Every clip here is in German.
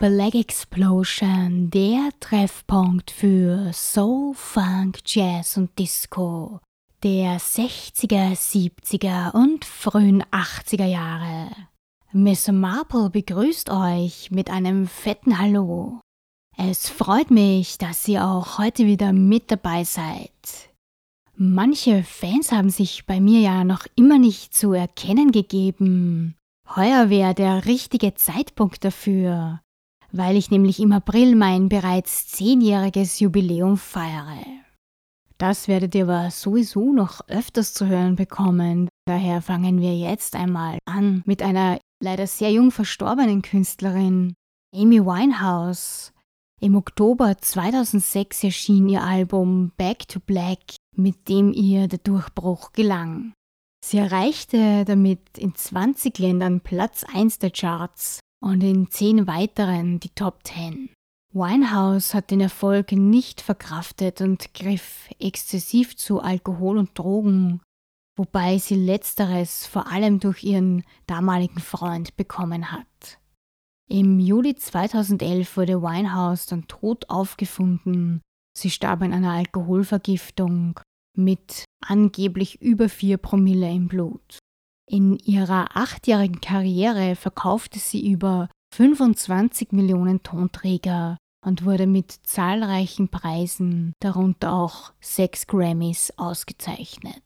Black Explosion, der Treffpunkt für Soul, Funk, Jazz und Disco der 60er, 70er und frühen 80er Jahre. Miss Marple begrüßt euch mit einem fetten Hallo. Es freut mich, dass ihr auch heute wieder mit dabei seid. Manche Fans haben sich bei mir ja noch immer nicht zu erkennen gegeben. Heuer wäre der richtige Zeitpunkt dafür weil ich nämlich im April mein bereits zehnjähriges Jubiläum feiere. Das werdet ihr aber sowieso noch öfters zu hören bekommen. Daher fangen wir jetzt einmal an mit einer leider sehr jung verstorbenen Künstlerin, Amy Winehouse. Im Oktober 2006 erschien ihr Album Back to Black, mit dem ihr der Durchbruch gelang. Sie erreichte damit in 20 Ländern Platz 1 der Charts und in zehn weiteren die Top 10. Winehouse hat den Erfolg nicht verkraftet und griff exzessiv zu Alkohol und Drogen, wobei sie letzteres vor allem durch ihren damaligen Freund bekommen hat. Im Juli 2011 wurde Winehouse dann tot aufgefunden. Sie starb an einer Alkoholvergiftung mit angeblich über 4 Promille im Blut. In ihrer achtjährigen Karriere verkaufte sie über 25 Millionen Tonträger und wurde mit zahlreichen Preisen, darunter auch sechs Grammys, ausgezeichnet.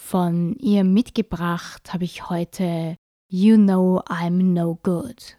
Von ihr mitgebracht habe ich heute You Know I'm No Good.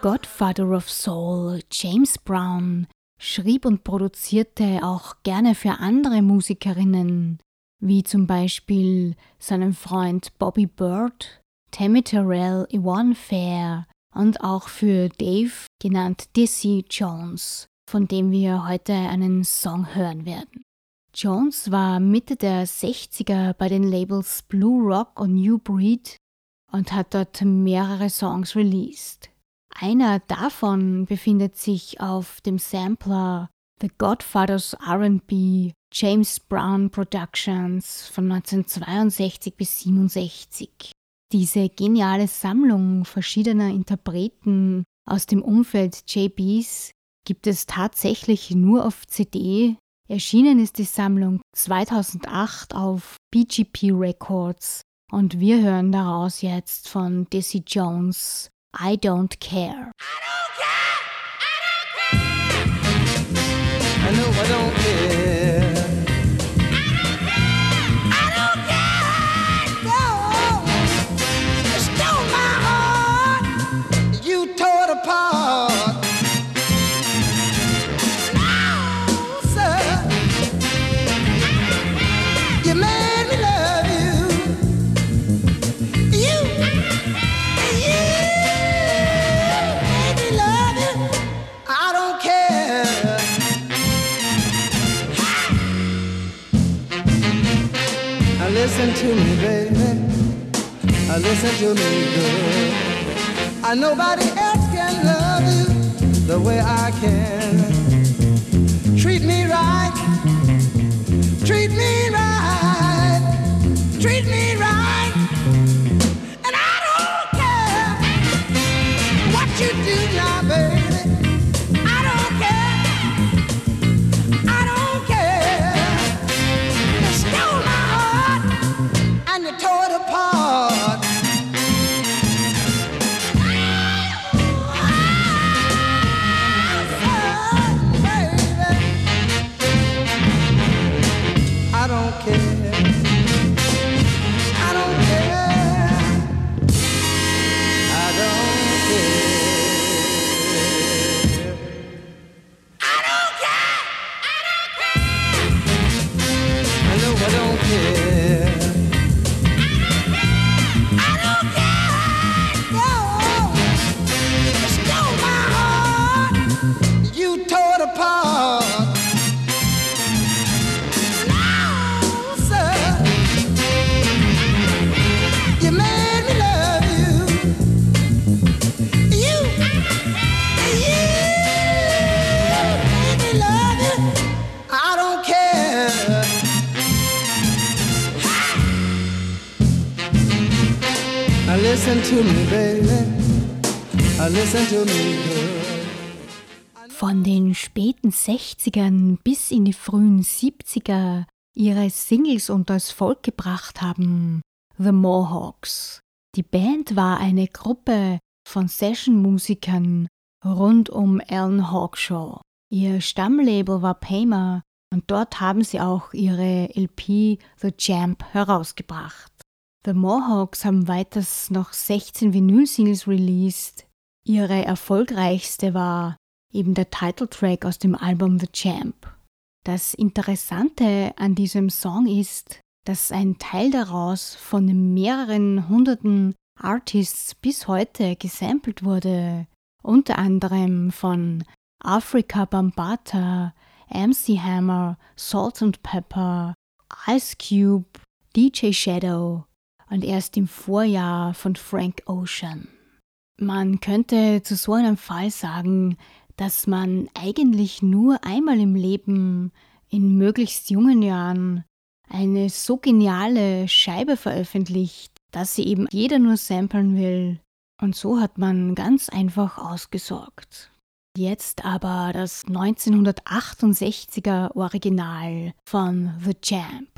Godfather of Soul, James Brown, schrieb und produzierte auch gerne für andere Musikerinnen, wie zum Beispiel seinem Freund Bobby Bird, Tammy Terrell, Yvonne Fair und auch für Dave, genannt Dizzy Jones, von dem wir heute einen Song hören werden. Jones war Mitte der 60er bei den Labels Blue Rock und New Breed und hat dort mehrere Songs released. Einer davon befindet sich auf dem Sampler The Godfathers RB James Brown Productions von 1962 bis 67. Diese geniale Sammlung verschiedener Interpreten aus dem Umfeld JBs gibt es tatsächlich nur auf CD. Erschienen ist die Sammlung 2008 auf BGP Records und wir hören daraus jetzt von Dizzy Jones I Don't Care. I don't care. I don't care. I know I don't care. Listen to me good. I nobody else can love you the way I can. Treat me right. Treat me right. Treat me right. Späten 60ern bis in die frühen 70er ihre Singles unters Volk gebracht haben, The Mohawks. Die Band war eine Gruppe von Session-Musikern rund um Alan Hawkshaw. Ihr Stammlabel war Paymer und dort haben sie auch ihre LP The Champ herausgebracht. The Mohawks haben weiters noch 16 Vinyl-Singles released. Ihre erfolgreichste war eben der Titeltrack aus dem Album The Champ. Das Interessante an diesem Song ist, dass ein Teil daraus von mehreren hunderten Artists bis heute gesampelt wurde, unter anderem von Africa Bambata, MC Hammer, Salt and Pepper, Ice Cube, DJ Shadow und erst im Vorjahr von Frank Ocean. Man könnte zu so einem Fall sagen, dass man eigentlich nur einmal im Leben in möglichst jungen Jahren eine so geniale Scheibe veröffentlicht, dass sie eben jeder nur samplen will. Und so hat man ganz einfach ausgesorgt. Jetzt aber das 1968er Original von The Champ.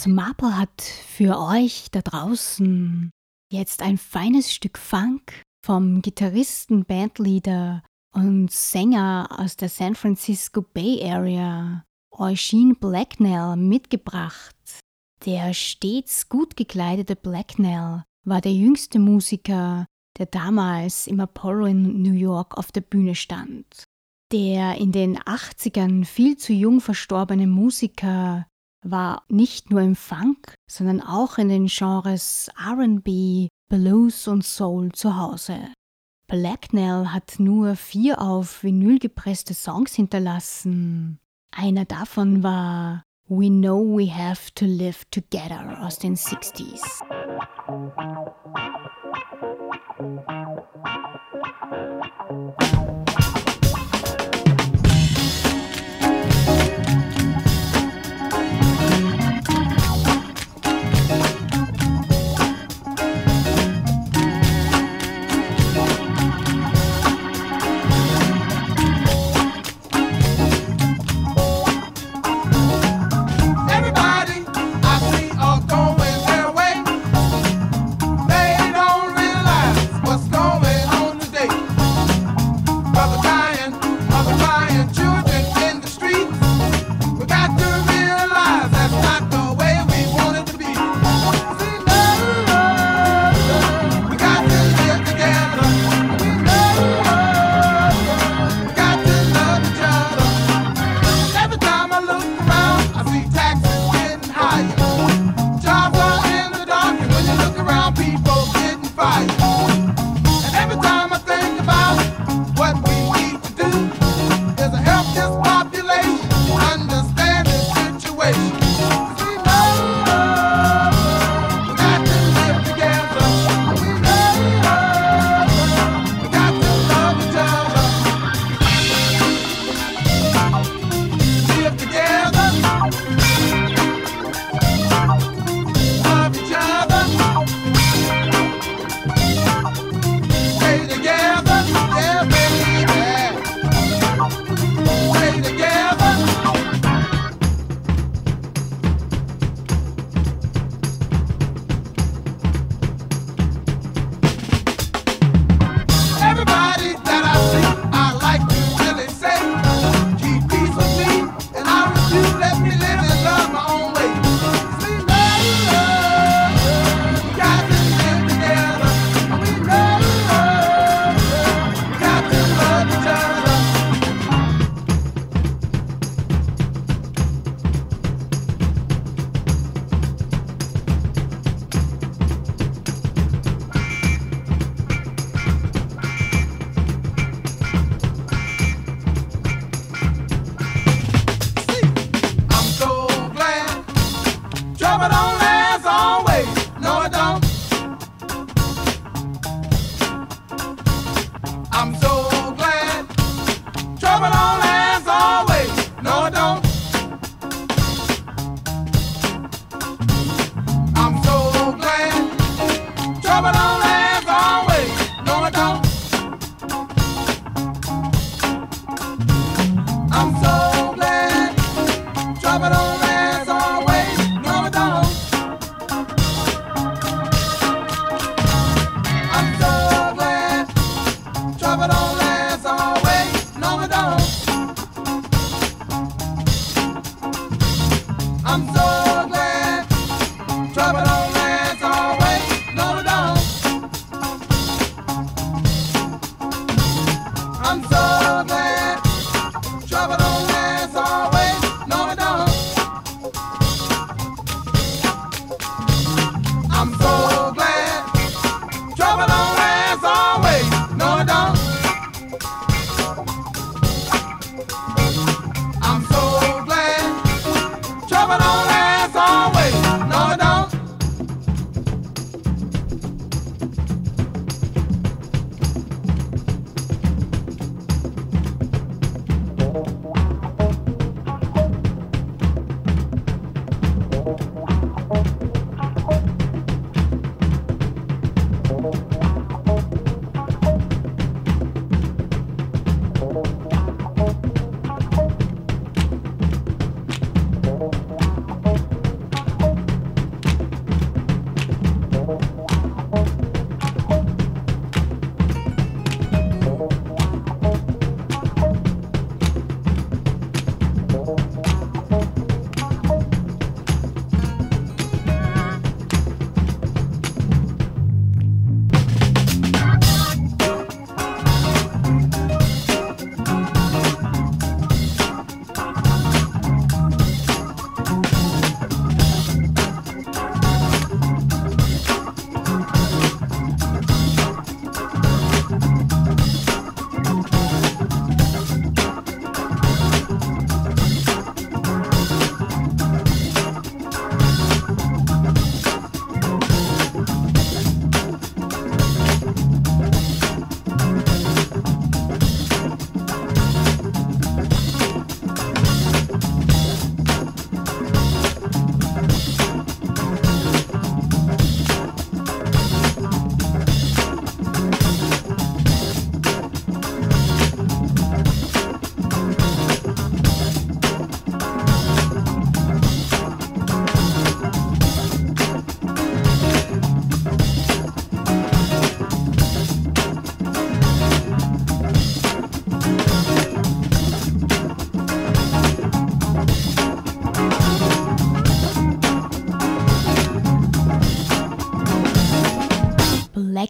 Les Marple hat für euch da draußen jetzt ein feines Stück Funk vom Gitarristen, Bandleader und Sänger aus der San Francisco Bay Area, Eugene Blacknell, mitgebracht. Der stets gut gekleidete Blacknell war der jüngste Musiker, der damals im Apollo in New York auf der Bühne stand. Der in den 80ern viel zu jung verstorbene Musiker war nicht nur im Funk, sondern auch in den Genres RB, Blues und Soul zu Hause. Blacknell hat nur vier auf Vinyl gepresste Songs hinterlassen. Einer davon war We Know We Have to Live Together aus den 60s.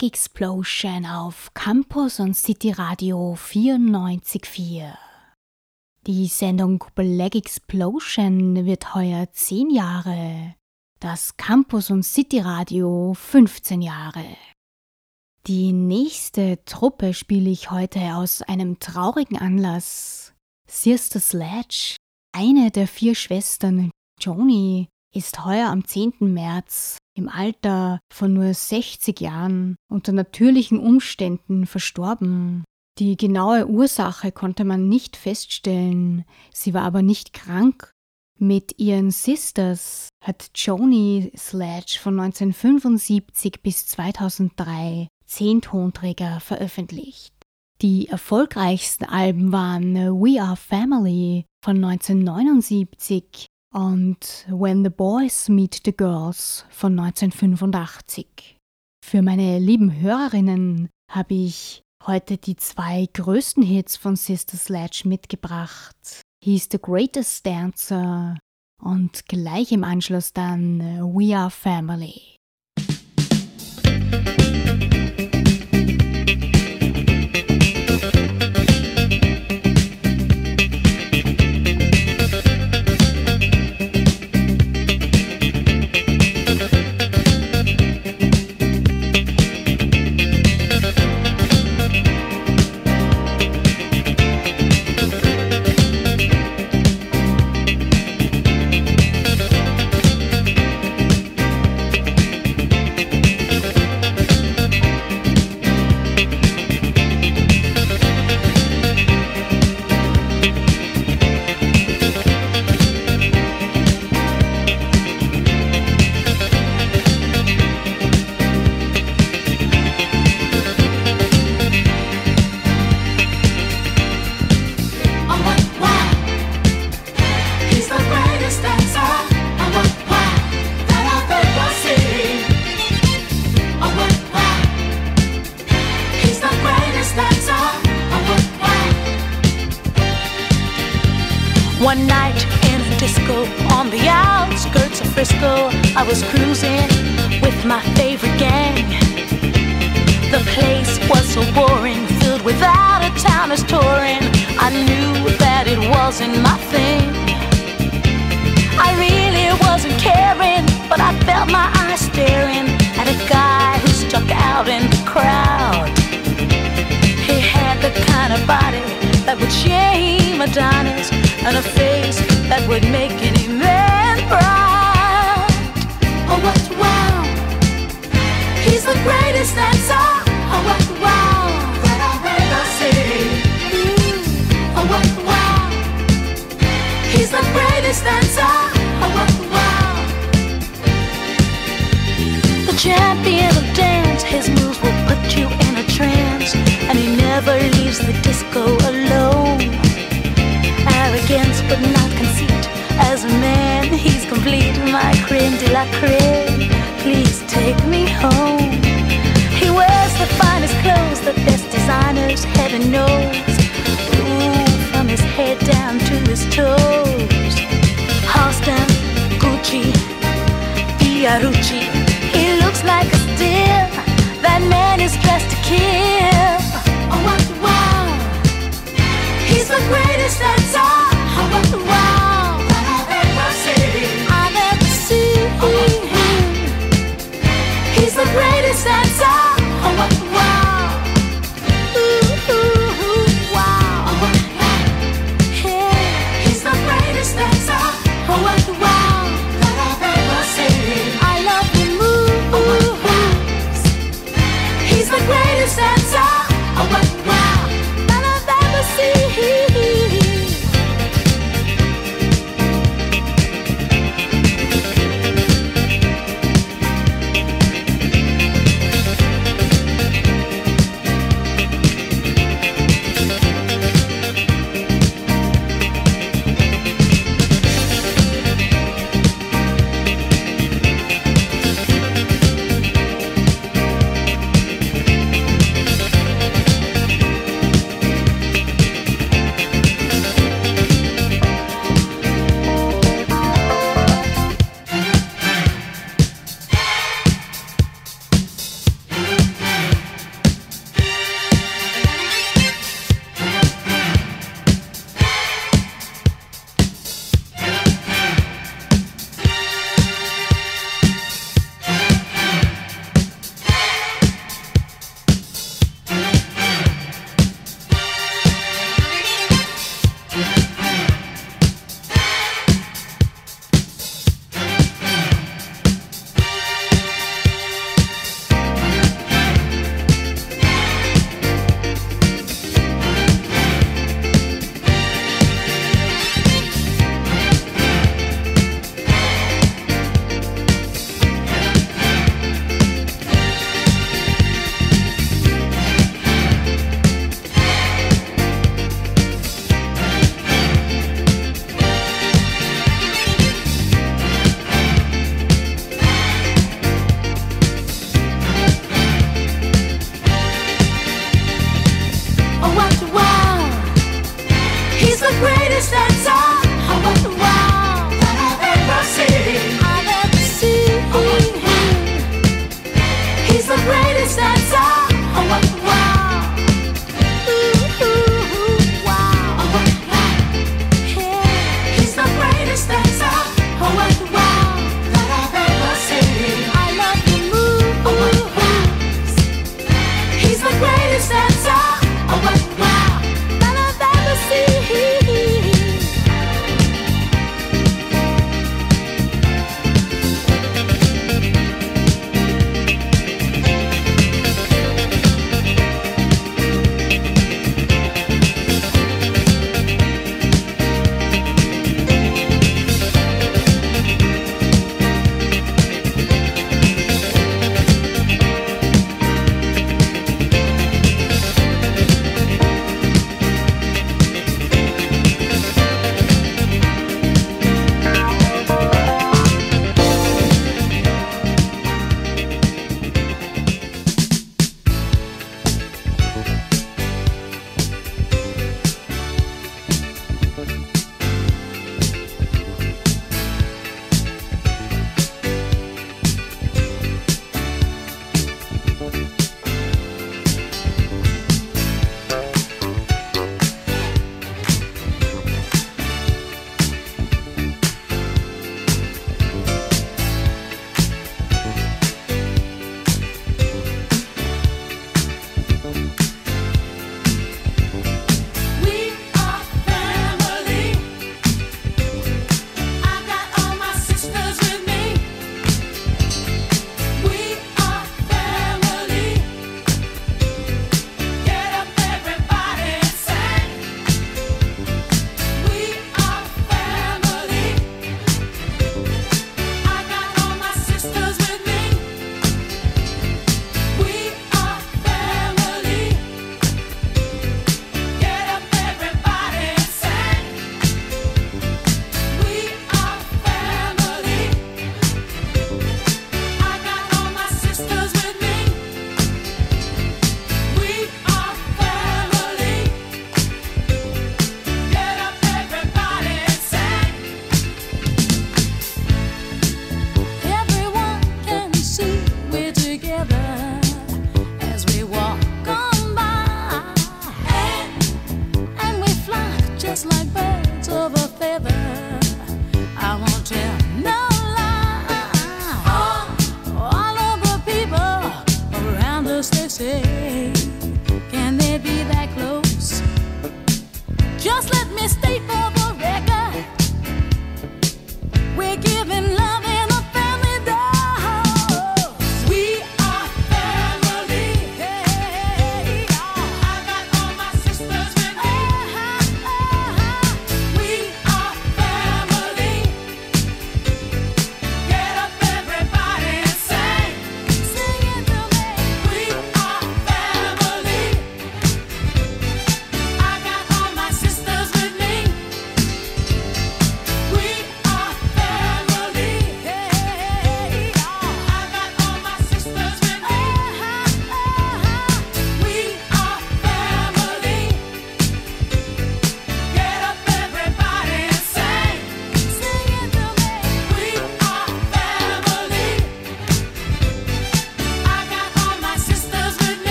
Black Explosion auf Campus und City Radio 94.4. Die Sendung Black Explosion wird heuer 10 Jahre, das Campus und City Radio 15 Jahre. Die nächste Truppe spiele ich heute aus einem traurigen Anlass. Sister Sledge, eine der vier Schwestern Joni, ist heuer am 10. März im Alter von nur 60 Jahren unter natürlichen Umständen verstorben. Die genaue Ursache konnte man nicht feststellen, sie war aber nicht krank. Mit ihren Sisters hat Joni Sledge von 1975 bis 2003 zehn Tonträger veröffentlicht. Die erfolgreichsten Alben waren We Are Family von 1979 und When the Boys Meet the Girls von 1985. Für meine lieben Hörerinnen habe ich heute die zwei größten Hits von Sister Sledge mitgebracht. He's the Greatest Dancer und gleich im Anschluss dann We Are Family. this answer. Oh,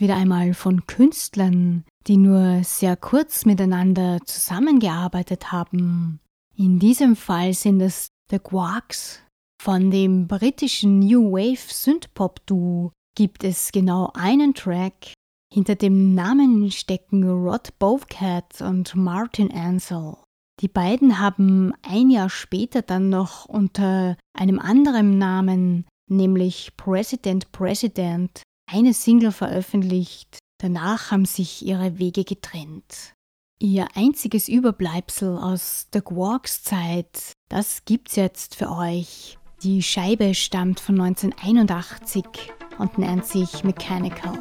Wieder einmal von Künstlern, die nur sehr kurz miteinander zusammengearbeitet haben. In diesem Fall sind es The Quarks. Von dem britischen New Wave Synthpop Duo gibt es genau einen Track. Hinter dem Namen stecken Rod Bovcat und Martin Ansel. Die beiden haben ein Jahr später dann noch unter einem anderen Namen nämlich President President, eine Single veröffentlicht. Danach haben sich ihre Wege getrennt. Ihr einziges Überbleibsel aus der Quarks Zeit, das gibt's jetzt für euch. Die Scheibe stammt von 1981 und nennt sich Mechanical.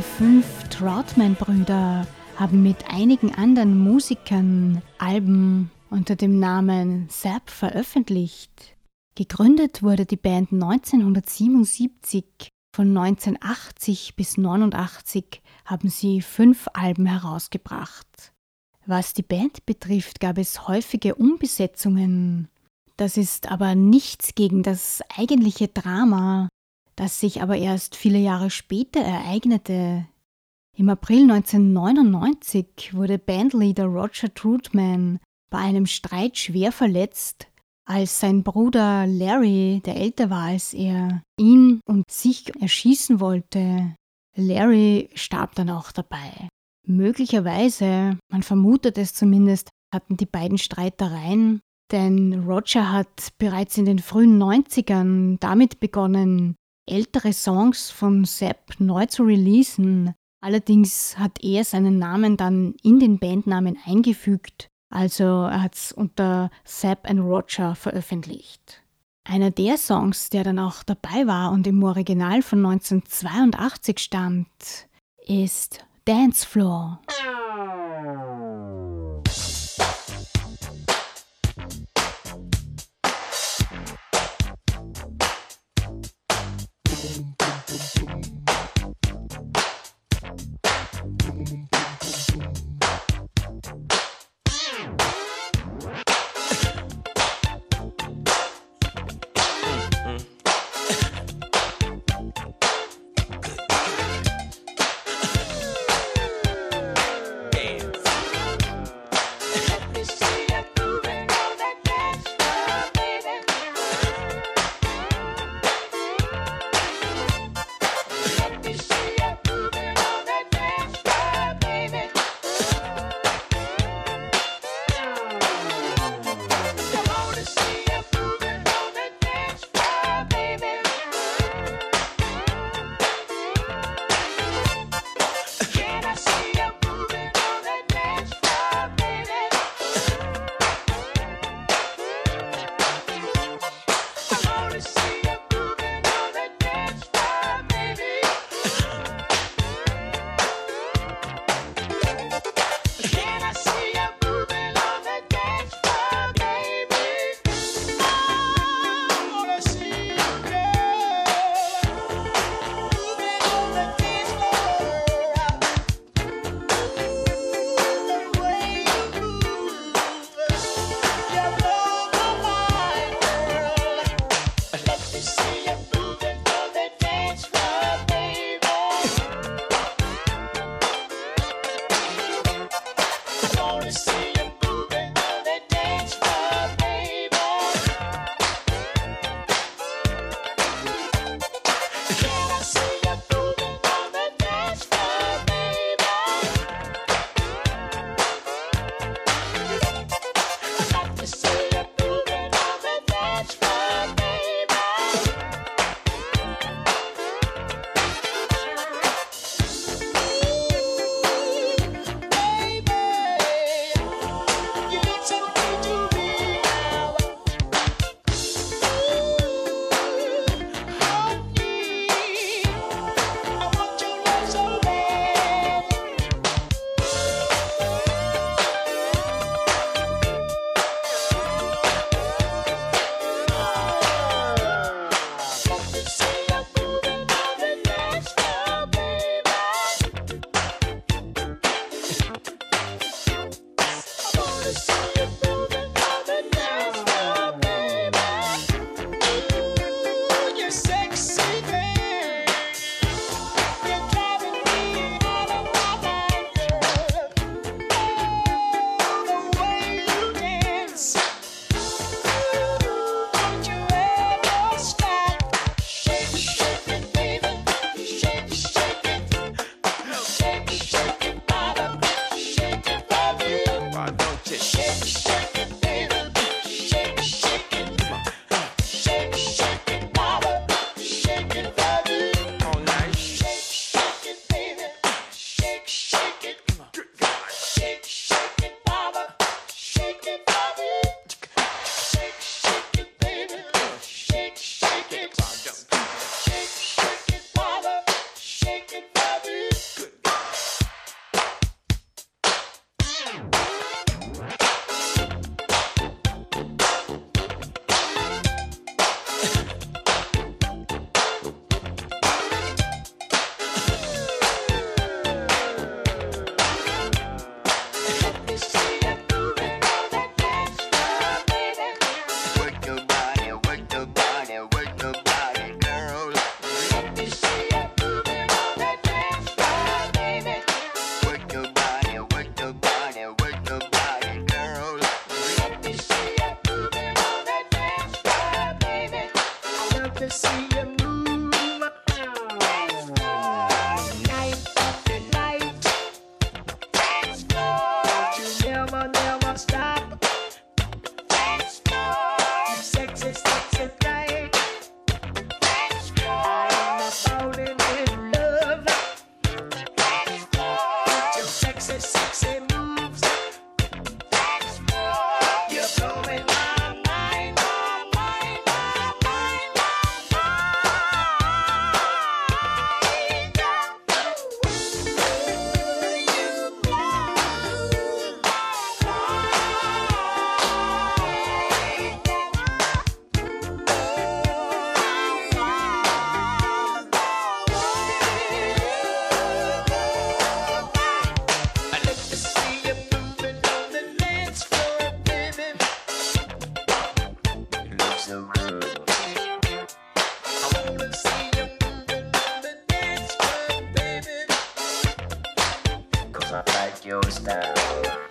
Der fünf Troutman-Brüder haben mit einigen anderen Musikern Alben unter dem Namen Zapp veröffentlicht. Gegründet wurde die Band 1977. Von 1980 bis 1989 haben sie fünf Alben herausgebracht. Was die Band betrifft, gab es häufige Umbesetzungen. Das ist aber nichts gegen das eigentliche Drama, das sich aber erst viele Jahre später ereignete. Im April 1999 wurde Bandleader Roger Troutman bei einem Streit schwer verletzt, als sein Bruder Larry, der älter war als er, ihn und sich erschießen wollte. Larry starb dann auch dabei. Möglicherweise, man vermutet es zumindest, hatten die beiden Streitereien, denn Roger hat bereits in den frühen 90ern damit begonnen, ältere Songs von Sepp neu zu releasen. Allerdings hat er seinen Namen dann in den Bandnamen eingefügt, also er hat es unter Sepp and Roger veröffentlicht. Einer der Songs, der dann auch dabei war und im Original von 1982 stammt, ist Dance Floor. Yo style.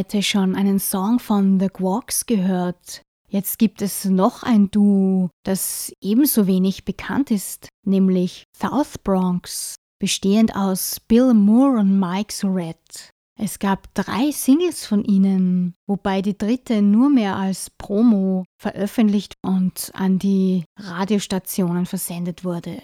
Heute schon einen Song von The Quarks gehört. Jetzt gibt es noch ein Duo, das ebenso wenig bekannt ist, nämlich South Bronx, bestehend aus Bill Moore und Mike Surratt. Es gab drei Singles von ihnen, wobei die dritte nur mehr als Promo veröffentlicht und an die Radiostationen versendet wurde.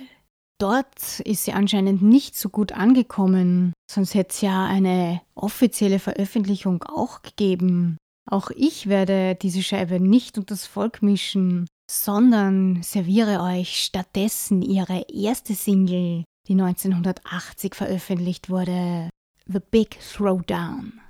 Dort ist sie anscheinend nicht so gut angekommen, sonst hätte es ja eine offizielle Veröffentlichung auch gegeben. Auch ich werde diese Scheibe nicht unter das Volk mischen, sondern serviere euch stattdessen ihre erste Single, die 1980 veröffentlicht wurde, The Big Throwdown.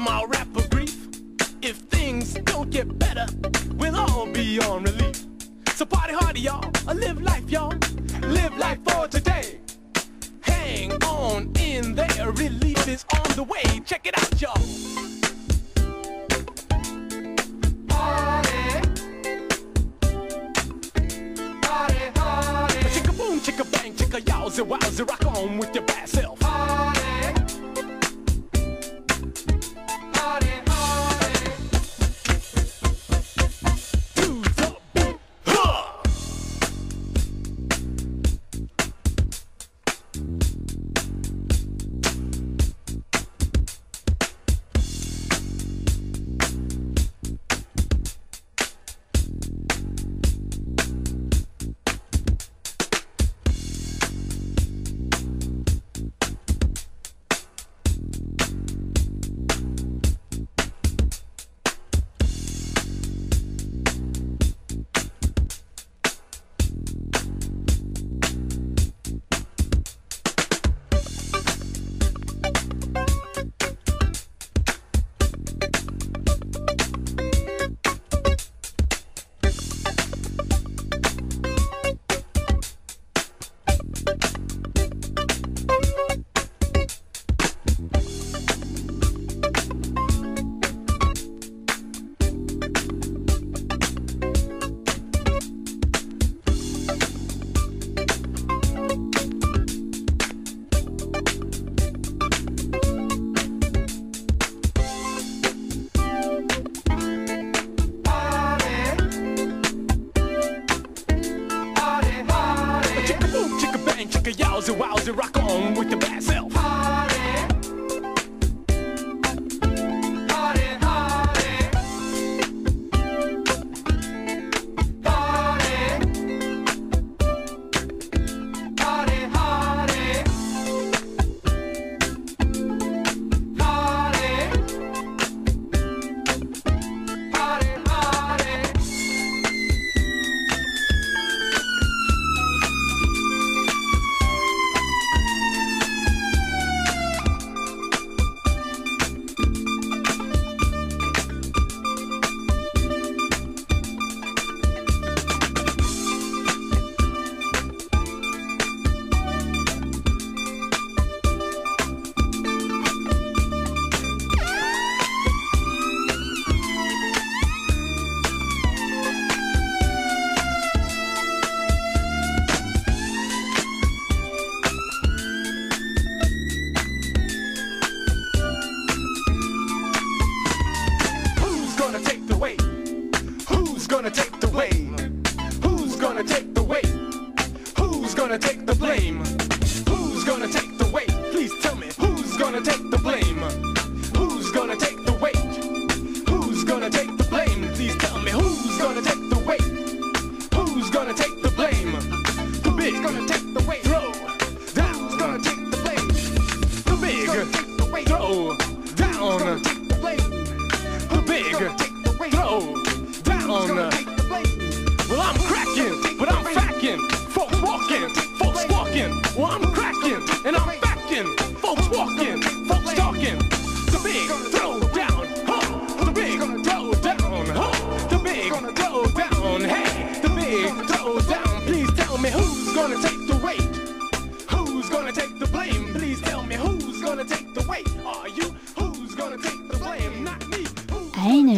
my rapper grief. If things don't get better, we'll all be on relief. So party hard, y'all. I live life, y'all. Live life for today. Hang on in there. Relief is on the way. Check it out, y'all. chicka bang, chicka yowza wowza, rock on with your bad self. Party.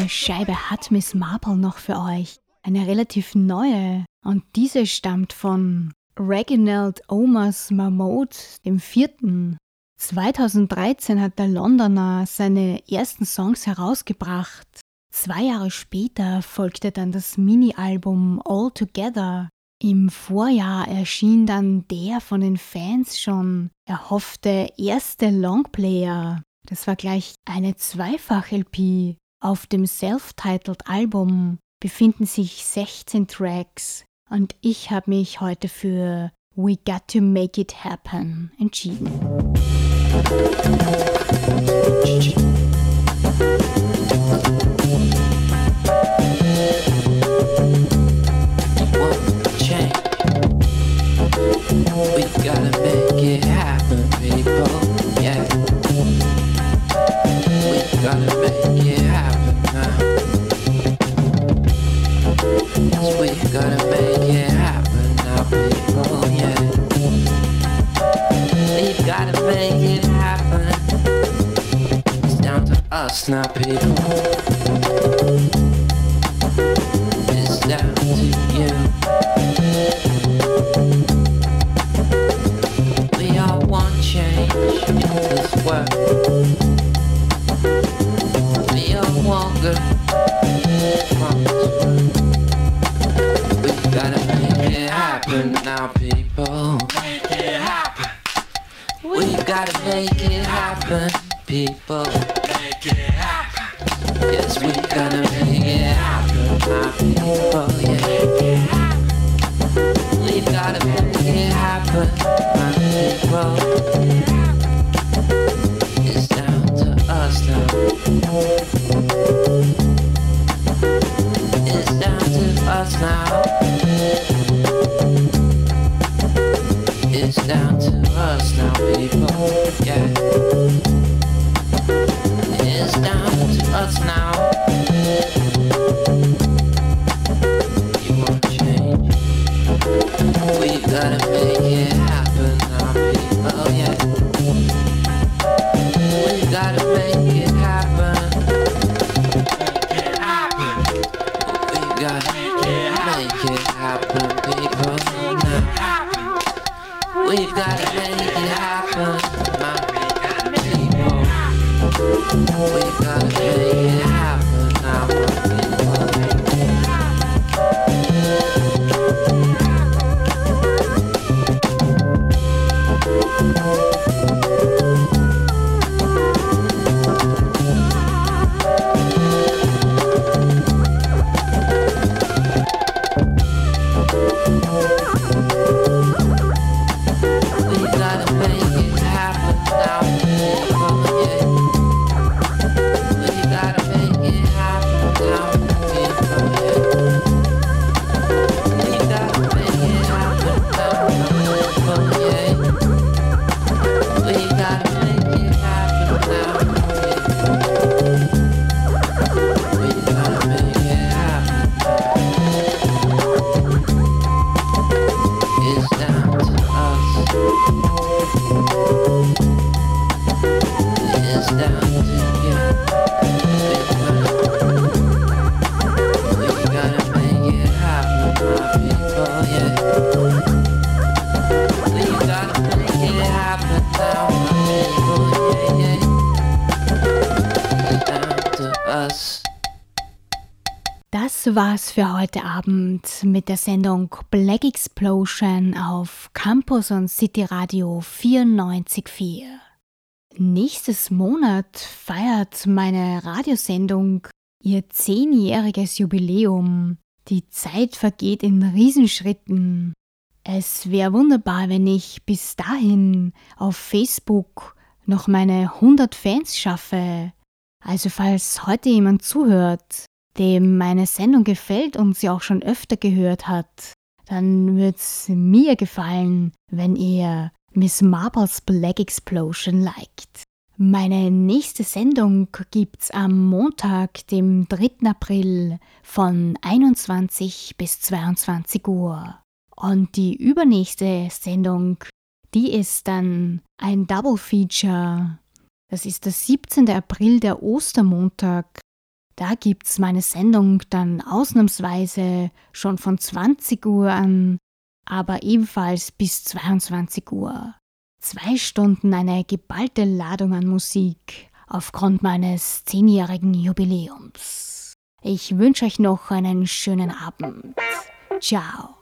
Scheibe hat Miss Marple noch für euch. Eine relativ neue. Und diese stammt von Reginald Omas Mahmoud Vierten. 2013 hat der Londoner seine ersten Songs herausgebracht. Zwei Jahre später folgte dann das Mini-Album All Together. Im Vorjahr erschien dann der von den Fans schon erhoffte erste Longplayer. Das war gleich eine Zweifach-LP. Auf dem Self-Titled Album befinden sich 16 Tracks und ich habe mich heute für We Got to Make It Happen entschieden. We gotta make it happen, people. Yeah. We gotta make it We gotta make it happen now, people. We gotta make it happen. It's down to us now, people. It's down to you. We all want change in this world. We all want good gotta make it happen now, people. Make it happen. We gotta make it happen, people. Make it happen. Yes, we gotta make it happen, my people. Yeah. We gotta make it happen, my people. Das war's für heute Abend mit der Sendung Black Explosion auf Campus und City Radio 94.4. Nächstes Monat feiert meine Radiosendung ihr zehnjähriges Jubiläum. Die Zeit vergeht in Riesenschritten. Es wäre wunderbar, wenn ich bis dahin auf Facebook noch meine 100 Fans schaffe. Also falls heute jemand zuhört, dem meine Sendung gefällt und sie auch schon öfter gehört hat, dann wird's mir gefallen, wenn ihr Miss Marbles Black Explosion liked. Meine nächste Sendung gibt's am Montag, dem 3. April von 21 bis 22 Uhr. Und die übernächste Sendung, die ist dann ein Double Feature. Das ist der 17. April, der Ostermontag. Da gibt's meine Sendung dann ausnahmsweise schon von 20 Uhr an, aber ebenfalls bis 22 Uhr zwei Stunden eine geballte Ladung an Musik aufgrund meines zehnjährigen Jubiläums. Ich wünsche euch noch einen schönen Abend. Ciao.